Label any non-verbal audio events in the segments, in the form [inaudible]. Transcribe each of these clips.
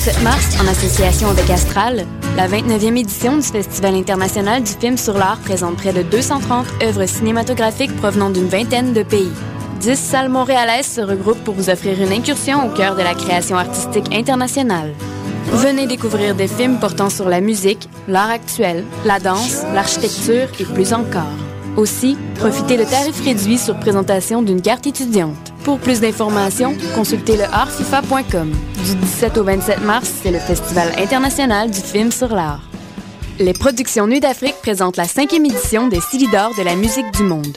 17 au 27 mars, en association avec Astral, la 29e édition du Festival international du film sur l'art présente près de 230 œuvres cinématographiques provenant d'une vingtaine de pays. Dix salles montréalaises se regroupent pour vous offrir une incursion au cœur de la création artistique internationale. Venez découvrir des films portant sur la musique, l'art actuel, la danse, l'architecture et plus encore. Aussi, profitez de tarifs réduits sur présentation d'une carte étudiante. Pour plus d'informations, consultez le artfifa.com. Du 17 au 27 mars, c'est le Festival international du film sur l'art. Les productions Nuit d'Afrique présentent la cinquième édition des Silidor de la musique du monde.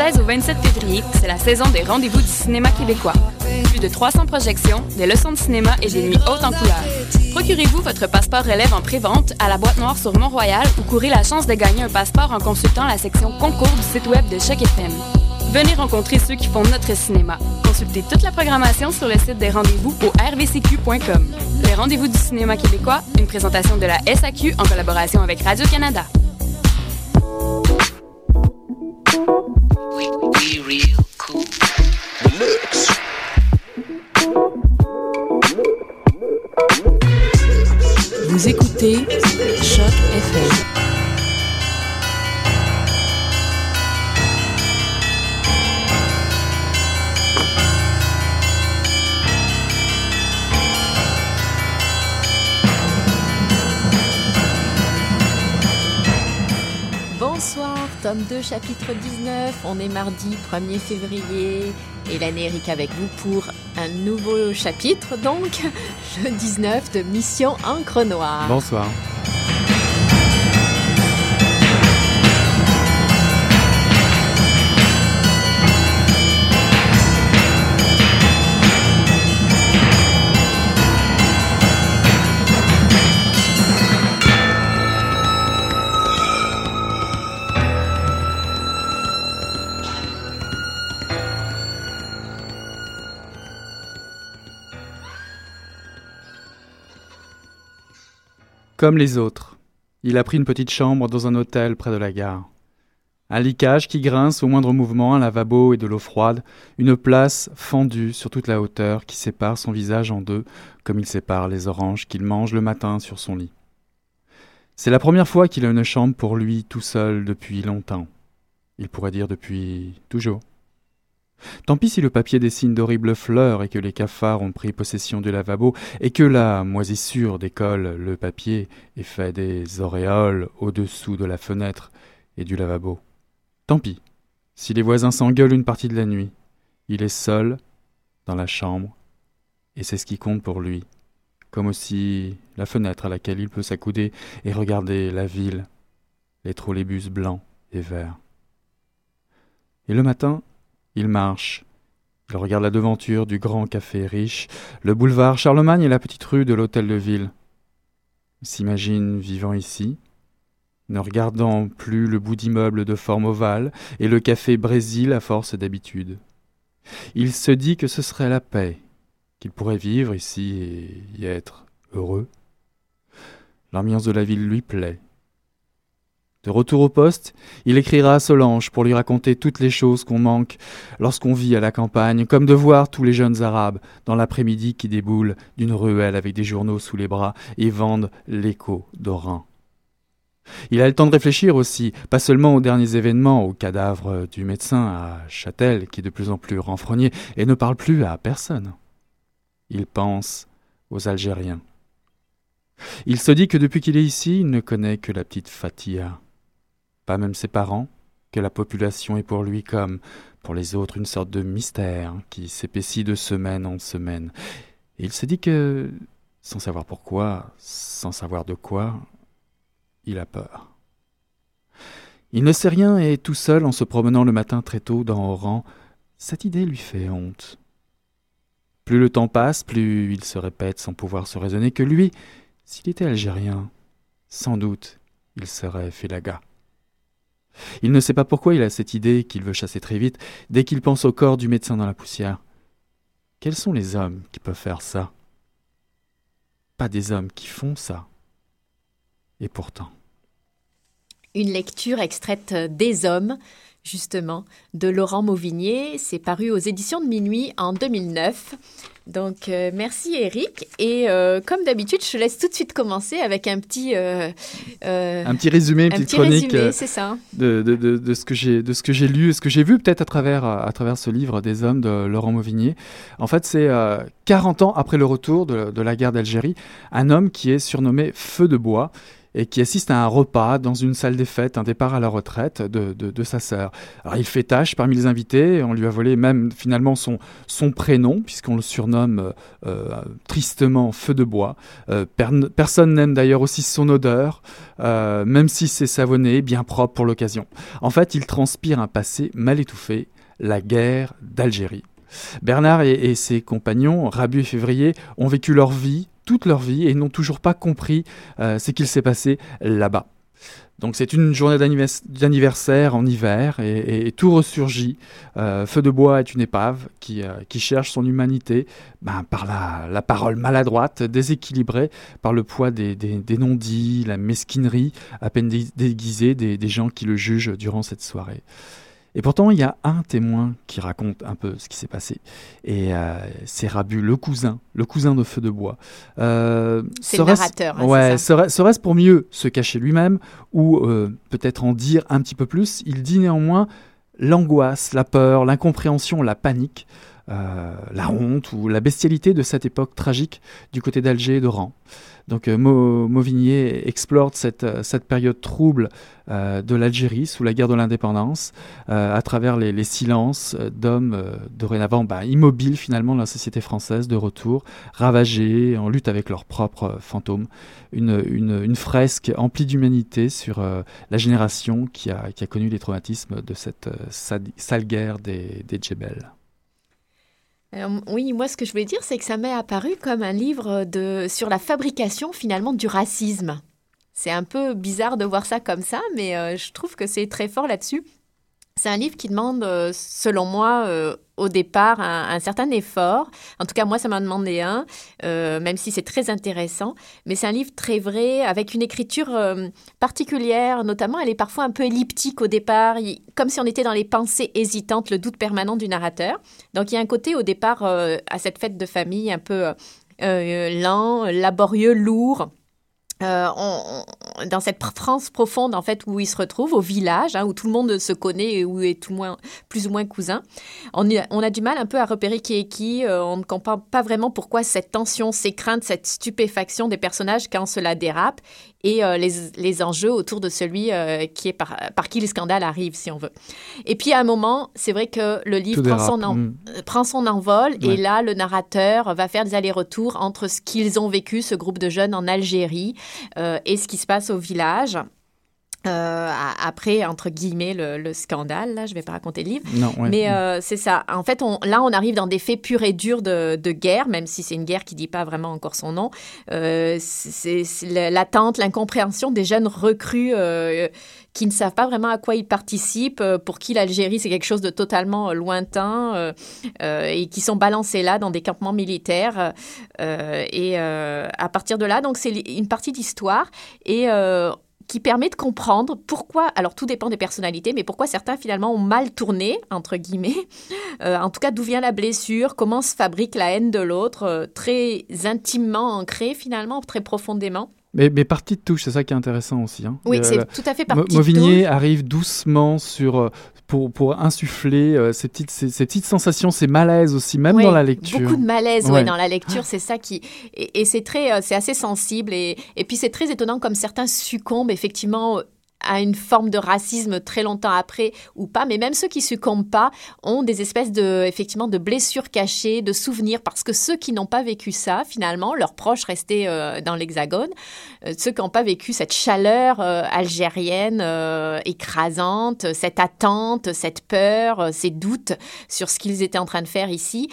Du 16 au 27 février, c'est la saison des rendez-vous du cinéma québécois. Plus de 300 projections, des leçons de cinéma et des nuits hautes en couleurs. Procurez-vous votre passeport relève en pré-vente à la boîte noire sur Mont-Royal ou courez la chance de gagner un passeport en consultant la section concours du site web de Choc FM. Venez rencontrer ceux qui font notre cinéma. Consultez toute la programmation sur le site des rendez-vous au rvcq.com. Les rendez-vous du cinéma québécois, une présentation de la SAQ en collaboration avec Radio-Canada. Chapitre 19. On est mardi 1er février et l'année Eric avec vous pour un nouveau chapitre, donc [laughs] le 19 de Mission Encre Noire. Bonsoir. Comme les autres, il a pris une petite chambre dans un hôtel près de la gare. Un licage qui grince au moindre mouvement, un lavabo et de l'eau froide, une place fendue sur toute la hauteur qui sépare son visage en deux, comme il sépare les oranges qu'il mange le matin sur son lit. C'est la première fois qu'il a une chambre pour lui tout seul depuis longtemps. Il pourrait dire depuis toujours. Tant pis si le papier dessine d'horribles fleurs et que les cafards ont pris possession du lavabo et que la moisissure décolle le papier et fait des auréoles au-dessous de la fenêtre et du lavabo. Tant pis si les voisins s'engueulent une partie de la nuit. Il est seul dans la chambre et c'est ce qui compte pour lui, comme aussi la fenêtre à laquelle il peut s'accouder et regarder la ville, les trolleybus blancs et verts. Et le matin, il marche. Il regarde la devanture du grand café riche, le boulevard Charlemagne et la petite rue de l'hôtel de ville. Il s'imagine vivant ici, ne regardant plus le bout d'immeuble de forme ovale et le café Brésil à force d'habitude. Il se dit que ce serait la paix, qu'il pourrait vivre ici et y être heureux. L'ambiance de la ville lui plaît. De retour au poste, il écrira à Solange pour lui raconter toutes les choses qu'on manque lorsqu'on vit à la campagne, comme de voir tous les jeunes arabes dans l'après-midi qui déboulent d'une ruelle avec des journaux sous les bras et vendent l'écho d'Oran. Il a le temps de réfléchir aussi, pas seulement aux derniers événements, au cadavre du médecin à Châtel, qui est de plus en plus renfrogné et ne parle plus à personne. Il pense aux Algériens. Il se dit que depuis qu'il est ici, il ne connaît que la petite Fatia pas même ses parents, que la population est pour lui comme pour les autres une sorte de mystère qui s'épaissit de semaine en semaine. Il se dit que, sans savoir pourquoi, sans savoir de quoi, il a peur. Il ne sait rien et tout seul, en se promenant le matin très tôt dans Oran, cette idée lui fait honte. Plus le temps passe, plus il se répète sans pouvoir se raisonner que lui, s'il était algérien, sans doute, il serait Félaga. Il ne sait pas pourquoi il a cette idée qu'il veut chasser très vite dès qu'il pense au corps du médecin dans la poussière. Quels sont les hommes qui peuvent faire ça? Pas des hommes qui font ça. Et pourtant. Une lecture extraite des hommes justement, de Laurent Mauvigné. C'est paru aux éditions de Minuit en 2009. Donc, euh, merci Eric. Et euh, comme d'habitude, je te laisse tout de suite commencer avec un petit... Euh, un petit résumé, une petite chronique ça. De, de, de, de, ce que j'ai lu, ce que j'ai vu peut-être à travers, à travers ce livre des hommes de Laurent Mauvigné. En fait, c'est 40 ans après le retour de la guerre d'Algérie, un homme qui est surnommé Feu de Bois et qui assiste à un repas dans une salle des fêtes, un départ à la retraite de, de, sa sœur. Alors il fait tâche parmi les invités, on lui a volé même finalement son, son prénom, puisqu'on le surnomme euh, euh, tristement Feu de Bois. Euh, personne n'aime d'ailleurs aussi son odeur, même si c'est savonné, bien propre pour l'occasion. En fait, il transpire un passé mal étouffé, la guerre d'Algérie. Bernard et, et, ses compagnons, Rabu et Février, ont vécu leur vie toute leur vie et n'ont toujours pas compris euh, ce qu'il s'est passé là-bas. Donc c'est une journée d'anniversaire en hiver et, tout ressurgit. Euh, Feu de bois est une épave qui, euh, cherche son humanité ben, par la, parole maladroite, déséquilibrée, par le poids des, non-dits, la mesquinerie à peine déguisée des gens qui le jugent durant cette soirée. Et pourtant, il y a un témoin qui raconte un peu ce qui s'est passé. Et euh, c'est Rabu, le cousin, le cousin de Feu de Bois. Euh, c'est le narrateur. Hein, ouais, serait-ce pour mieux se cacher lui-même ou euh, peut-être en dire un petit peu plus? Il dit néanmoins l'angoisse, la peur, l'incompréhension, la panique, la honte ou la bestialité de cette époque tragique du côté d'Alger et d'Oran. Donc euh, Mauvigné explore cette, euh, cette période trouble euh, de l'Algérie sous la guerre de l'indépendance à travers les, silences d'hommes dorénavant bah, immobiles finalement dans la société française de retour, ravagés, en lutte avec leurs propres fantômes. Une, fresque emplie d'humanité sur la génération qui a, qui a, connu les traumatismes de cette sale guerre des, des Djebel. Euh, oui, moi ce que je voulais dire, c'est que ça m'est apparu comme un livre de, sur la fabrication finalement du racisme. C'est un peu bizarre de voir ça comme ça, mais euh, je trouve que c'est très fort là-dessus. C'est un livre qui demande, euh, selon moi, euh, au départ, un, certain effort. En tout cas, moi, ça m'a demandé un, euh, même si c'est très intéressant. Mais c'est un livre très vrai, avec une écriture particulière. Notamment, elle est parfois un peu elliptique au départ, comme si on était dans les pensées hésitantes, le doute permanent du narrateur. Donc, il y a un côté au départ à cette fête de famille un peu lent, laborieux, lourd. Euh, dans cette France profonde en fait où il se retrouve au village hein, où tout le monde se connaît et où est tout moins, plus ou moins cousin on, on, a du mal un peu à repérer qui est qui. Euh, on ne comprend pas vraiment pourquoi cette tension ces craintes cette stupéfaction des personnages quand cela dérape et euh, les, les, enjeux autour de celui qui est par, par, qui le scandale arrive si on veut et puis à un moment c'est vrai que le livre prend son, mm. prend son, envol et là le narrateur va faire des allers-retours entre ce qu'ils ont vécu ce groupe de jeunes en Algérie euh, et ce qui se passe au village. Euh, après, entre guillemets, le, scandale, là, je ne vais pas raconter le livre. Mais euh, c'est ça. En fait, on, là, on arrive dans des faits purs et durs de, guerre, même si c'est une guerre qui ne dit pas vraiment encore son nom. c'est l'attente, l'incompréhension des jeunes recrues qui ne savent pas vraiment à quoi ils participent, pour qui l'Algérie, c'est quelque chose de totalement lointain, et qui sont balancés là dans des campements militaires. et à partir de là, donc, c'est une partie d'histoire. Et qui permet de comprendre pourquoi, alors tout dépend des personnalités, mais pourquoi certains finalement ont mal tourné, entre guillemets, [laughs] euh, en tout cas d'où vient la blessure, comment se fabrique la haine de l'autre, euh, très intimement ancrée finalement, très profondément. Mais, mais, partie de touche, c'est ça qui est intéressant aussi. Hein. Oui, c'est tout à fait partie de Mauvigné arrive doucement sur, euh, pour, pour insuffler euh, ces, petites, ces, petites sensations, ces malaises aussi, même dans la lecture. Beaucoup de malaise ouais. dans la lecture, c'est ça qui... Et, et c'est très, euh, c'est assez sensible. Et, et puis c'est très étonnant comme certains succombent effectivement à une forme de racisme très longtemps après ou pas, mais même ceux qui succombent pas ont des espèces de, effectivement, de blessures cachées, de souvenirs, parce que ceux qui n'ont pas vécu ça, finalement, leurs proches restés euh, dans l'Hexagone, euh, ceux qui n'ont pas vécu cette chaleur euh, algérienne écrasante, cette attente, cette peur, ces doutes sur ce qu'ils étaient en train de faire ici,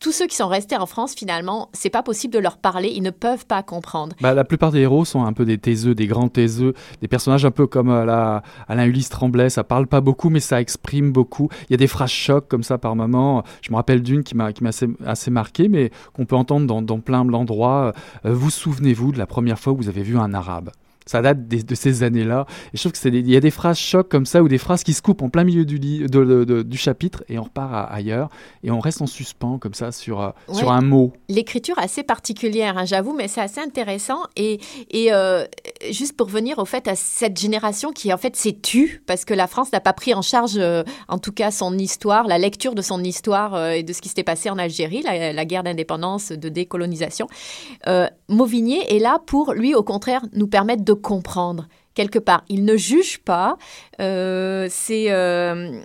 tous ceux qui sont restés en France, finalement, c'est pas possible de leur parler, ils ne peuvent pas comprendre. Bah, la plupart des héros sont un peu des taiseux, des grands taiseux, des personnages un peu comme la, Alain Ulysse Tremblay, ça parle pas beaucoup, mais ça exprime beaucoup. Il y a des phrases chocs comme ça par moment. Je me rappelle d'une qui m'a assez, assez marqué, mais qu'on peut entendre dans, dans plein d'endroits. Euh, vous souvenez-vous de la première fois où vous avez vu un arabe? Ça date de ces années-là. Et je trouve qu'il y a des phrases chocs comme ça, ou des phrases qui se coupent en plein milieu du, du chapitre, et on repart ailleurs, et on reste en suspens comme ça sur, euh, sur un mot. L'écriture assez particulière, hein, j'avoue, mais c'est assez intéressant. Et, et euh, juste pour venir au fait à cette génération qui en fait s'est tue, parce que la France n'a pas pris en charge, euh, en tout cas, son histoire, la lecture de son histoire et de ce qui s'était passé en Algérie, la, la guerre d'indépendance, de décolonisation. Mauvigné est là pour, lui, au contraire, nous permettre de comprendre quelque part. Il ne juge pas. Euh, c'est euh,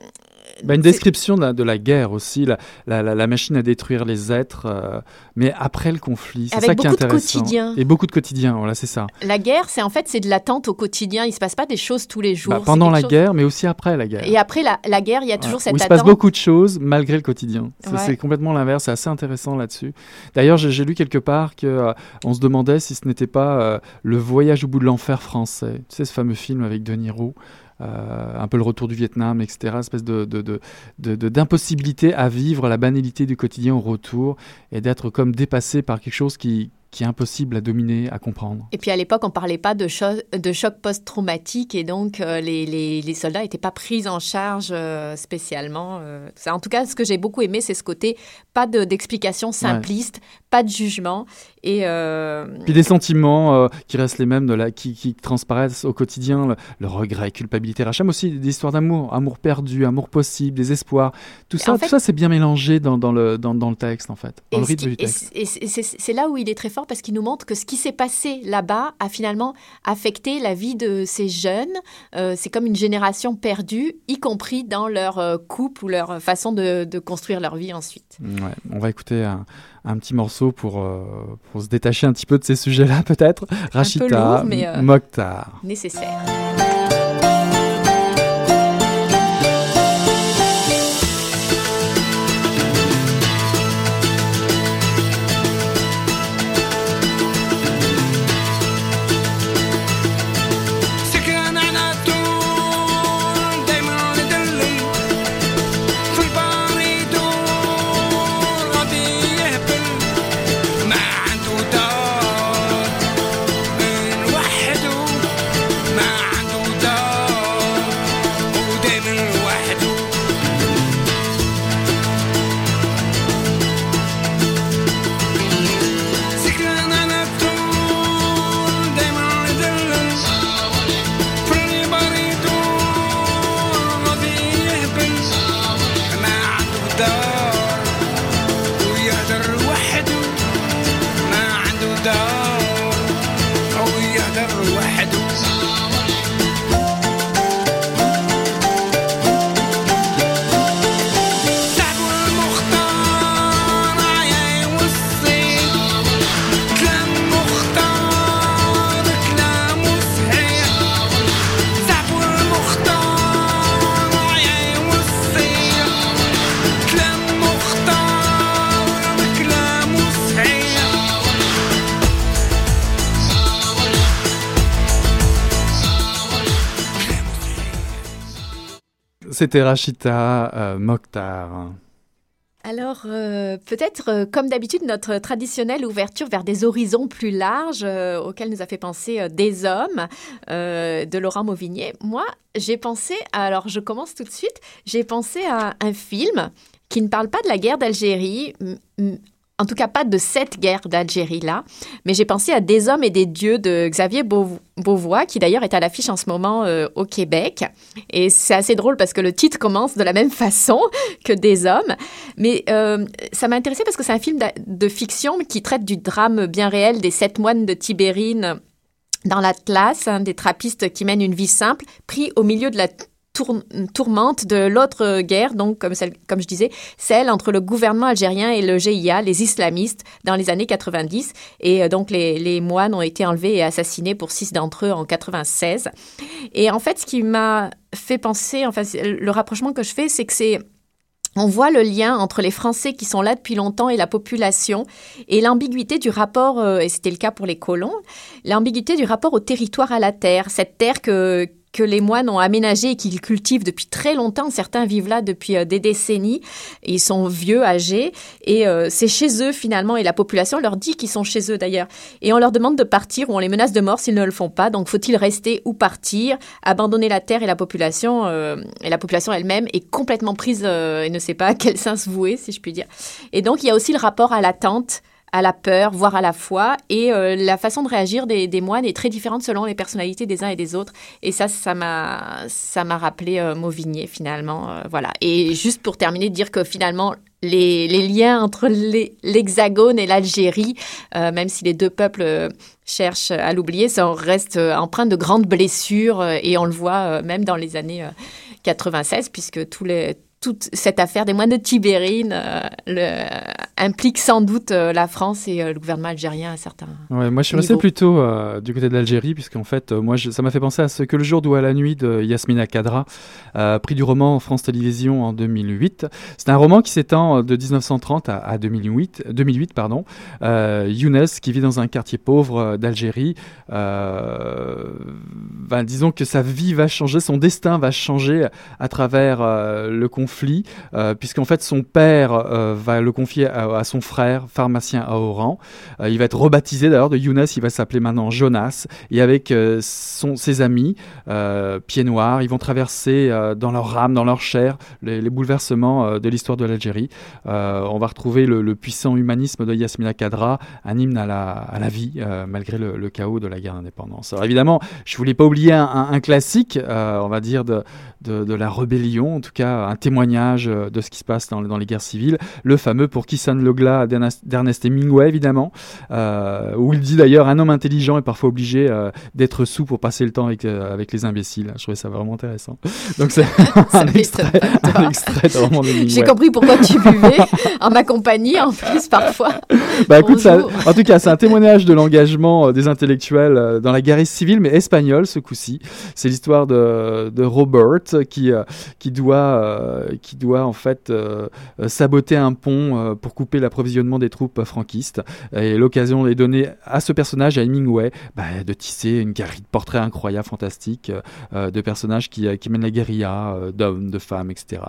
bah, une description de la, guerre aussi, la, la, machine à détruire les êtres, euh, mais après le conflit. C'est ça qui est intéressant. quotidien. Et beaucoup de quotidien, voilà, c'est ça. La guerre, c'est en fait c'est de l'attente au quotidien. Il se passe pas des choses tous les jours. Bah, pendant la guerre, mais aussi après la guerre. Et après la, guerre, il y a toujours cette Où il se passe beaucoup de choses malgré le quotidien. C'est complètement l'inverse. C'est assez intéressant là-dessus. D'ailleurs, j'ai lu quelque part que euh, on se demandait si ce n'était pas euh, le voyage au bout de l'enfer français. Tu sais ce fameux film avec De Niro. Euh, un peu le retour du Vietnam, etc. Espèce de, d'impossibilité à vivre la banalité du quotidien au retour et d'être comme dépassé par quelque chose qui, qui est impossible à dominer, à comprendre. Et puis à l'époque, on ne parlait pas de, cho de choc post-traumatique et donc euh, les, les, les, soldats n'étaient pas pris en charge euh, spécialement. Euh, en tout cas, ce que j'ai beaucoup aimé, c'est ce côté pas d'explication simpliste, pas de jugement. Et Puis des sentiments qui restent les mêmes, de la, qui, qui transparaissent au quotidien, le, regret, culpabilité, rachat, mais aussi des histoires d'amour, amour perdu, amour possible, des espoirs. Tout ça, tout ça c'est bien mélangé dans, dans, le, dans, dans, le texte, en fait, dans le rythme du texte. Et c'est là où il est très fort parce qu'il nous montre que ce qui s'est passé là-bas a finalement affecté la vie de ces jeunes. Euh, c'est comme une génération perdue, y compris dans leur euh, couple ou leur façon de, construire leur vie ensuite. Ouais, on va écouter un, petit morceau pour, euh, pour se détacher un petit peu de ces sujets-là, [laughs] peut-être. Rachita Mokhtar. Nécessaire. الواحد C'était Rachita euh, Mokhtar. Alors, euh, peut-être, euh, comme d'habitude, notre traditionnelle ouverture vers des horizons plus larges auxquels nous a fait penser Des Hommes de Laurent Mauvigné. Moi, j'ai pensé, alors je commence tout de suite, j'ai pensé à un film qui ne parle pas de la guerre d'Algérie, en tout cas pas de cette guerre d'Algérie-là, mais j'ai pensé à Des hommes et des dieux de Xavier Beauvois, qui d'ailleurs est à l'affiche en ce moment euh, au Québec. Et c'est assez drôle parce que le titre commence de la même [laughs] façon que Des hommes. Mais euh, ça m'a intéressé parce que c'est un film de, fiction qui traite du drame bien réel des sept moines de Tibérine dans l'Atlas, des trappistes qui mènent une vie simple, pris au milieu de la tourmente de l'autre guerre, donc comme, je disais, celle entre le gouvernement algérien et le GIA, les islamistes, dans les années 90. Et euh, donc les, les moines ont été enlevés et assassinés pour six d'entre eux en 96. Et en fait, ce qui m'a fait penser, enfin, le rapprochement que je fais, c'est que c'est on voit le lien entre les Français qui sont là depuis longtemps et la population et l'ambiguïté du rapport, euh, et c'était le cas pour les colons, l'ambiguïté du rapport au territoire à la terre, cette terre que, que les moines ont aménagé et qu'ils cultivent depuis très longtemps. Certains vivent là depuis euh, des décennies. Ils sont vieux, âgés. Et euh, c'est chez eux, finalement. Et la population leur dit qu'ils sont chez eux, d'ailleurs. Et on leur demande de partir ou on les menace de mort s'ils ne le font pas. Donc, faut-il rester ou partir, abandonner la terre et la population euh, Et la population elle-même est complètement prise et ne sait pas à quel sens vouer, si je puis dire. Et donc, il y a aussi le rapport à l'attente à la peur, voire à la foi. Et euh, la façon de réagir des, moines est très différente selon les personnalités des uns et des autres. Et ça, ça m'a, rappelé euh, Mauvigné finalement. Euh, voilà. Et juste pour terminer, dire que finalement, les, liens entre l'Hexagone et l'Algérie, même si les deux peuples cherchent à l'oublier, ça reste empreint de grandes blessures. et on le voit même dans les années 96, puisque tous les toute cette affaire des moines de Tibérine euh, le, implique sans doute euh, la France et euh, le gouvernement algérien à certains. Ouais, moi, je suis resté plutôt du côté de l'Algérie, puisqu'en fait, moi, ça m'a fait penser à ce que le jour doit à la nuit de Yasmina Kadra, prix du roman France Télévisions en 2008. C'est un roman qui s'étend de 1930 à, 2008, 2008 pardon. Younes, qui vit dans un quartier pauvre d'Algérie, ben, disons que sa vie va changer, son destin va changer à travers le conflit euh, puisqu'en fait son père euh, va le confier à, son frère, pharmacien à Oran. Euh, il va être rebaptisé d'ailleurs de Younes, il va s'appeler maintenant Jonas. Et avec son, ses amis, pieds noirs, ils vont traverser dans leur âme, dans leur chair, les, bouleversements de l'histoire de l'Algérie. on va retrouver le, puissant humanisme de Yasmina Kadra, un hymne à la, à la vie, malgré le, chaos de la guerre d'indépendance. Alors évidemment, je voulais pas oublier un, classique, on va dire, de, de, de, la rébellion, en tout cas un témoignage euh, de ce qui se passe dans, dans les guerres civiles. Le fameux pour Qui sonne le glas d'Ernest Hemingway, évidemment, euh, où il dit d'ailleurs un homme intelligent est parfois obligé euh, d'être sous pour passer le temps avec, avec les imbéciles. Je trouvais ça vraiment intéressant. [laughs] Donc c'est un, extrait, un extrait de roman J'ai compris pourquoi tu buvais en ma compagnie, en plus, parfois. Bah écoute, ça, en tout cas, c'est un témoignage de l'engagement des intellectuels dans la guerre civile, mais espagnole ce coup-ci. C'est l'histoire de, de Robert qui, qui doit euh, qui doit en fait euh, euh, saboter un pont pour couper l'approvisionnement des troupes franquistes. Et l'occasion est donnée à ce personnage, à Hemingway, bah, de tisser une galerie de portraits incroyables, fantastiques, de personnages qui, qui mènent la guérilla, d'hommes, de femmes, etc.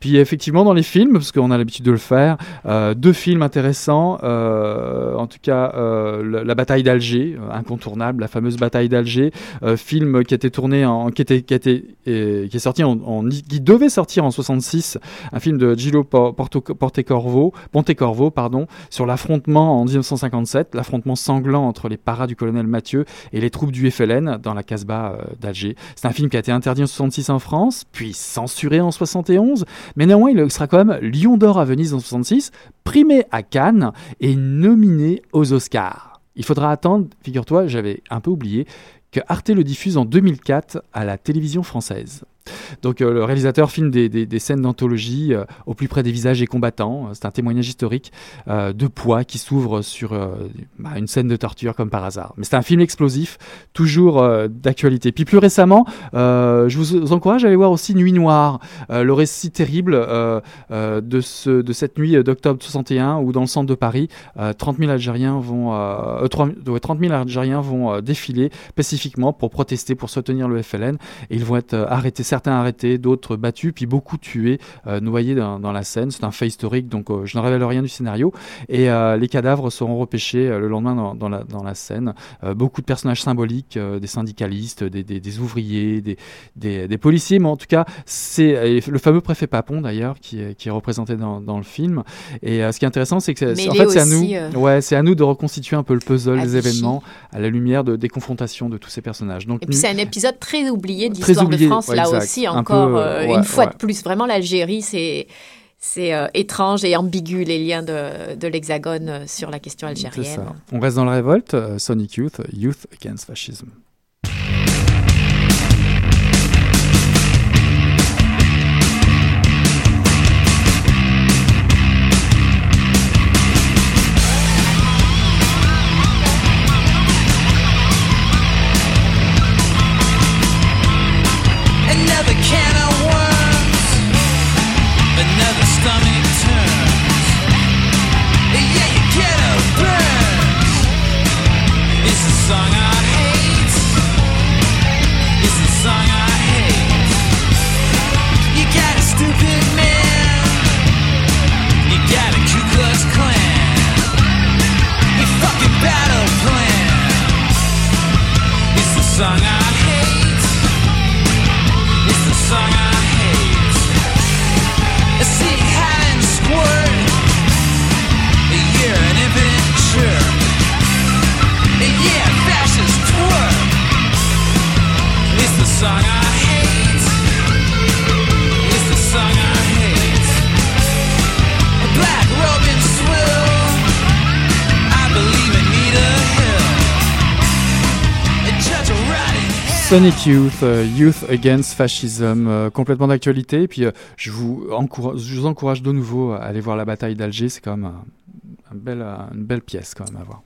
Puis effectivement, dans les films, parce qu'on a l'habitude de le faire, deux films intéressants, en tout cas la, bataille d'Alger, incontournable, la fameuse bataille d'Alger, film qui a été tourné en, qui a qui sorti en, qui devait sortir en 60 un film de Gillo Pontecorvo, Pontecorvo pardon, sur l'affrontement en 1957, l'affrontement sanglant entre les paras du colonel Mathieu et les troupes du FLN dans la Casbah euh, d'Alger. C'est un film qui a été interdit en 66 en France, puis censuré en 71, mais néanmoins il sera quand même Lion d'or à Venise en 66, primé à Cannes et nominé aux Oscars. Il faudra attendre, figure-toi, j'avais un peu oublié, que Arte le diffuse en 2004 à la télévision française. Donc euh, le réalisateur filme des, scènes d'anthologie euh, au plus près des visages des combattants. C'est un témoignage historique euh, de poids qui s'ouvre sur bah, une scène de torture comme par hasard. Mais c'est un film explosif, toujours d'actualité. Puis plus récemment, je vous encourage à aller voir aussi Nuit Noire, le récit terrible de, ce, de cette nuit d'octobre 61 où dans le centre de Paris, 30 000 Algériens vont, 30 000 Algériens vont défiler pacifiquement pour protester, pour soutenir le FLN et ils vont être arrêtés certains arrêtés, d'autres battus, puis beaucoup tués, euh, noyés dans, la Seine. C'est un fait historique, donc euh, je ne révèle rien du scénario. Et euh, les cadavres seront repêchés le lendemain dans, la, dans la Seine. beaucoup de personnages symboliques, des syndicalistes, des, ouvriers, des, des, policiers, mais en tout cas, c'est le fameux préfet Papon d'ailleurs qui est, qui est représenté dans, le film. Et ce qui est intéressant, c'est que en fait, c'est à nous, ouais, c'est à nous de reconstituer un peu le puzzle des événements à la lumière de, des confrontations de tous ces personnages. Donc, et puis c'est un épisode très oublié de l'histoire de France là aussi encore euh, une fois de plus. Vraiment, l'Algérie, c'est c'est étrange et ambigu les liens de, de l'Hexagone sur la question algérienne. On reste dans la révolte. Sonic Youth, Youth Against Fascism. Sonic Youth, euh, Youth Against Fascism, euh, complètement d'actualité. Et puis euh, je, vous encourage, de nouveau à aller voir la bataille d'Alger. C'est quand même une belle pièce quand même à voir.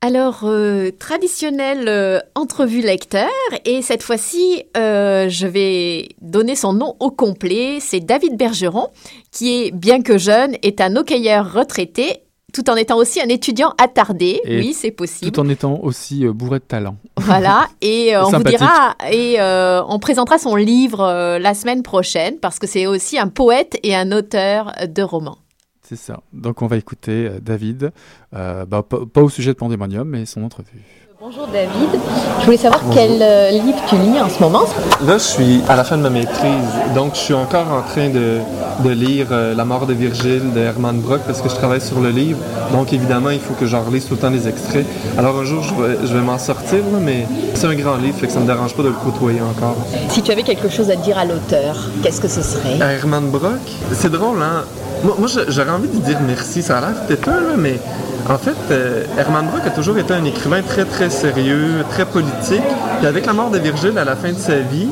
Alors, traditionnelle entrevue lecteur, et cette fois-ci, je vais donner son nom au complet. C'est David Bergeron, qui est, bien que jeune, est un hockeyeur retraité tout en étant aussi un étudiant attardé. oui, c'est possible. Tout en étant aussi euh, bourré de talent. Voilà, [laughs] et euh, on vous dira, et euh, on présentera son livre la semaine prochaine, parce que c'est aussi un poète et un auteur de romans. C'est ça. Donc on va écouter David, bah, pas, au sujet de Pandémonium, mais son entrevue. Bonjour David, je voulais savoir quel euh, livre tu lis en ce moment. Là, je suis à la fin de ma maîtrise, donc je suis encore en train de, lire euh, La mort de Virgile de Hermann Brock parce que je travaille sur le livre. Donc évidemment, il faut que j'en relise tout le temps les extraits. Alors un jour, je vais, m'en sortir, mais c'est un grand livre, fait que ça ne me dérange pas de le côtoyer encore. Si tu avais quelque chose à dire à l'auteur, qu'est-ce que ce serait? Hermann Brock, c'est drôle, hein Moi, moi j'aurais envie de dire merci, ça a l'air têteux, mais en fait, euh, Herman Brock a toujours été un écrivain très, très sérieux, très politique. Et avec la mort de Virgile à la fin de sa vie,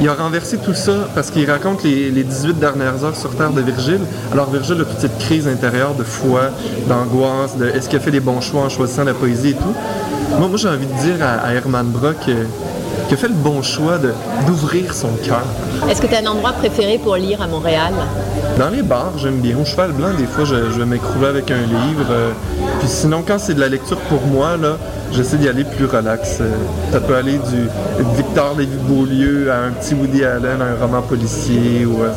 il a renversé tout ça parce qu'il raconte les, 18 dernières heures sur Terre de Virgile. Alors Virgile a toute cette crise intérieure de foi, d'angoisse, de est-ce qu'il a fait les bons choix en choisissant la poésie et tout. Moi, moi j'ai envie de dire à, Herman Brock euh, qu'il a fait le bon choix d'ouvrir son cœur. Est-ce que tu as un endroit préféré pour lire à Montréal? Dans les bars, j'aime bien. Au cheval blanc, des fois, je, vais m'écrouler avec un livre. Euh, puis sinon, quand c'est de la lecture pour moi, là, j'essaie d'y aller plus relax. Euh, ça peut aller du Victor Lévy-Beaulieu à un petit Woody Allen, à un roman policier. Ou, euh,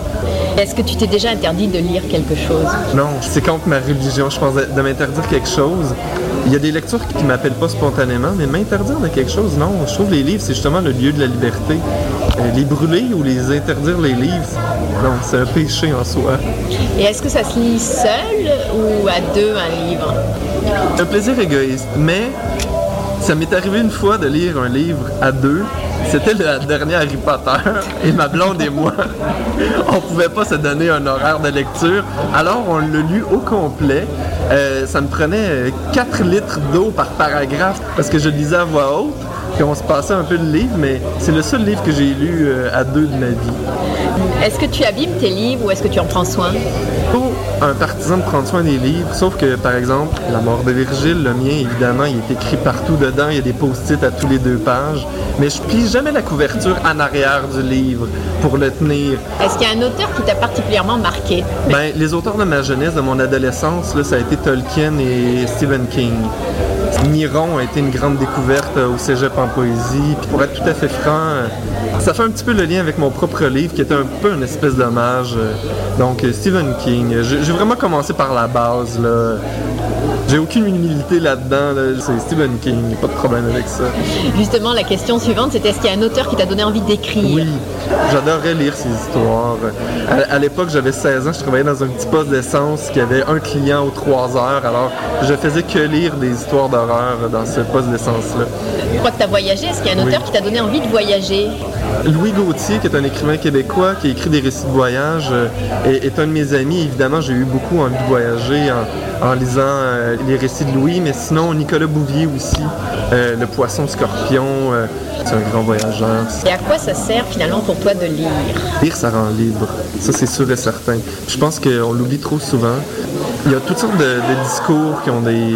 Est-ce que tu t'es déjà interdit de lire quelque chose? Non, c'est contre ma religion, je pense, de m'interdire quelque chose. Il y a des lectures qui ne m'appellent pas spontanément, mais m'interdire de quelque chose, non. Je trouve que les livres, c'est justement le lieu de la liberté. les brûler ou les interdire les livres, non, c'est un péché en soi. Et est-ce que ça se lit seul ou à deux un livre? Un plaisir égoïste, mais ça m'est arrivé une fois de lire un livre à deux. C'était le dernier Harry Potter et ma blonde et moi, [laughs] on pouvait pas se donner un horaire de lecture. Alors on l'a lu au complet. Euh, ça me prenait 4 litres d'eau par paragraphe parce que je lisais à voix haute. Puis on se passait un peu le livre, mais c'est le seul livre que j'ai lu euh, à deux de ma vie. Est-ce que tu abîmes tes livres ou est-ce que tu en prends soin? Un partisan de prendre soin des livres, sauf que, par exemple, La mort de Virgile, le mien, évidemment, il est écrit partout dedans, il y a des post-it à tous les deux pages, mais je plie jamais la couverture en arrière du livre pour le tenir. Est-ce qu'il y a un auteur qui t'a particulièrement marqué? Ben, les auteurs de ma jeunesse, de mon adolescence, là, ça a été Tolkien et Stephen King. Miron a été une grande découverte au cégep en poésie. Puis pour être tout à fait franc, ça fait un petit peu le lien avec mon propre livre qui était un peu une espèce d'hommage. Donc Stephen King. J'ai vraiment commencé par la base. Là. J'ai aucune humilité là-dedans. là. C'est Stephen King, pas de problème avec ça. Justement, la question suivante, c'était est-ce qu'il y a un auteur qui t'a donné envie d'écrire? Oui, j'adorais lire ces histoires. À, à l'époque, j'avais 16 ans, je travaillais dans un petit poste d'essence qui avait un client aux 3 heures. Alors, je faisais que lire des histoires d'horreur dans ce poste d'essence-là. Je crois que tu as voyagé. Est-ce qu'il y a un Oui. auteur qui t'a donné envie de voyager? Louis Gauthier, qui est un écrivain québécois qui a écrit des récits de voyage, euh, est, est un de mes amis. Évidemment, j'ai eu beaucoup envie de voyager en, en lisant euh, les récits de Louis, mais sinon, Nicolas Bouvier aussi, euh, Le Poisson Scorpion, euh, c'est un grand voyageur. Et à quoi ça sert finalement pour toi de lire? Lire, ça rend libre. Ça, c'est sûr et certain. Je pense qu'on l'oublie trop souvent. Il y a toutes sortes de, de discours qui ont des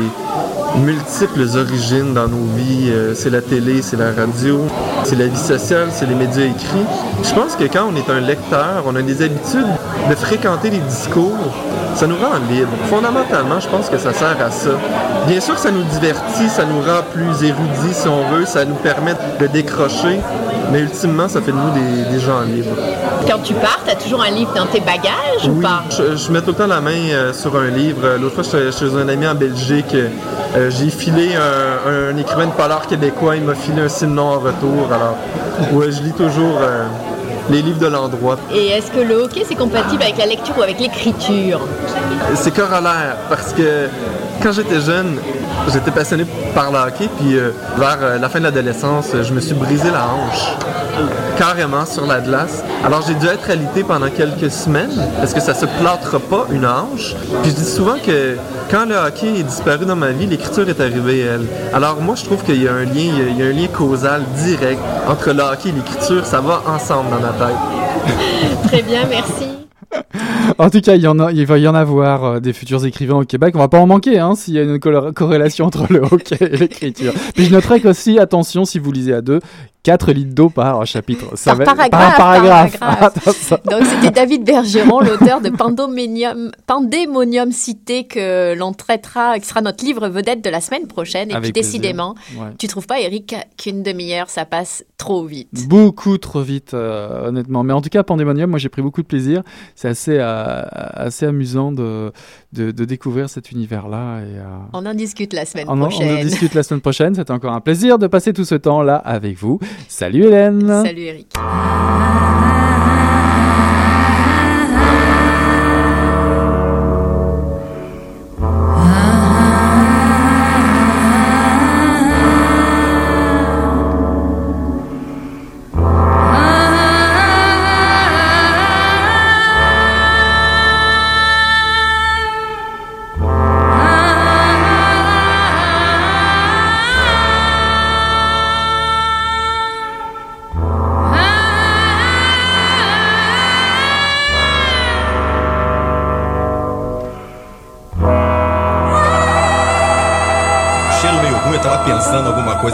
multiples origines dans nos vies. Euh, c'est la télé, c'est la radio, c'est la vie sociale, c'est les médias écrits. Je pense que quand on est un lecteur, on a des habitudes de fréquenter les discours. Ça nous rend libre. Fondamentalement, je pense que ça sert à ça. Bien sûr, ça nous divertit, ça nous rend plus érudits si on veut, ça nous permet de décrocher, mais ultimement, ça fait de nous des, des gens libres. Quand tu pars, tu as toujours un livre dans tes bagages ou pas? je, je mets tout le temps la main euh, sur un livre. L'autre fois, j'étais chez un ami en Belgique. euh, j'ai filé un, un écrivain de polar québécois. Il m'a filé un Simon en retour. Alors, ouais, je lis toujours euh, les livres de l'endroit. Et est-ce que le hockey c'est compatible avec la lecture ou avec l'écriture? C'est corollaire parce que quand j'étais jeune, j'étais passionné par le hockey. Puis euh, vers euh, la fin de l'adolescence, je me suis brisé la hanche. Carrément sur la glace. Alors j'ai dû être alité pendant quelques semaines parce que ça se plâtre pas une hanche. Puis je dis souvent que quand le hockey est disparu dans ma vie, l'écriture est arrivée elle. Alors moi je trouve qu'il y a un lien, y a un lien causal direct entre le hockey et l'écriture. Ça va ensemble dans ma tête. Très bien, merci. En tout cas, il, y en a, il va y en avoir euh, des futurs écrivains au Québec. On va pas en manquer hein, s'il y a une corrélation entre le hockey et l'écriture. Puis je noterai qu'aussi, attention, si vous lisez à deux, 4 litres d'eau par chapitre. Ça Par va- paragraphe, Par paragraphe. Donc c'était David Bergeron, l'auteur de Pandémonium, Pandémonium Cité que l'on traitera, qui sera notre livre vedette de la semaine prochaine. Et Avec puis plaisir. décidément, Ouais. tu trouves pas Eric qu'une demi-heure ça passe trop vite? Beaucoup trop vite, euh, honnêtement. Mais en tout cas, Pandemonium, moi j'ai pris beaucoup de plaisir. C'est assez, euh, assez amusant de, de, de découvrir cet univers-là. Et, euh, On en discute la semaine on, en- on en prochaine. discute la semaine prochaine. C'était encore un plaisir de passer tout ce temps-là avec vous. Salut Hélène Salut Eric.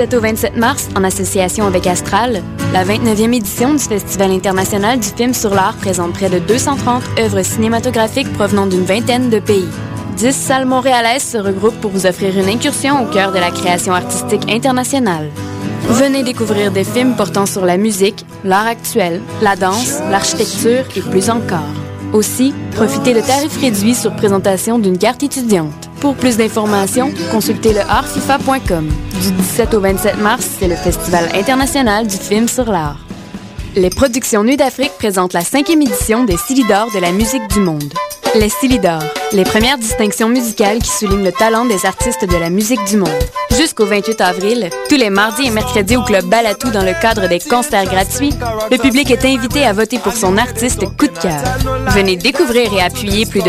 17 au 27 mars, en association avec Astral, la 29e édition du Festival international du film sur l'art présente près de 230 œuvres cinématographiques provenant d'une vingtaine de pays. 10 salles montréalaises se regroupent pour vous offrir une incursion au cœur de la création artistique internationale. Venez découvrir des films portant sur la musique, l'art actuel, la danse, l'architecture et plus encore. Aussi, profitez de tarifs réduits sur présentation d'une carte étudiante. Pour plus d'informations, consultez le artfifa.com. Du 17 au 27 mars, c'est le Festival international du film sur l'art. Les productions Nuit d'Afrique présentent la cinquième édition des Silidor de la musique du monde. Les Silidor, les premières distinctions musicales qui soulignent le talent des artistes de la musique du monde. Jusqu'au 28 avril, tous les mardis et mercredis au Club Balatou dans le cadre des concerts gratuits, le public est invité à voter pour son artiste coup de cœur. Venez découvrir et appuyer plus de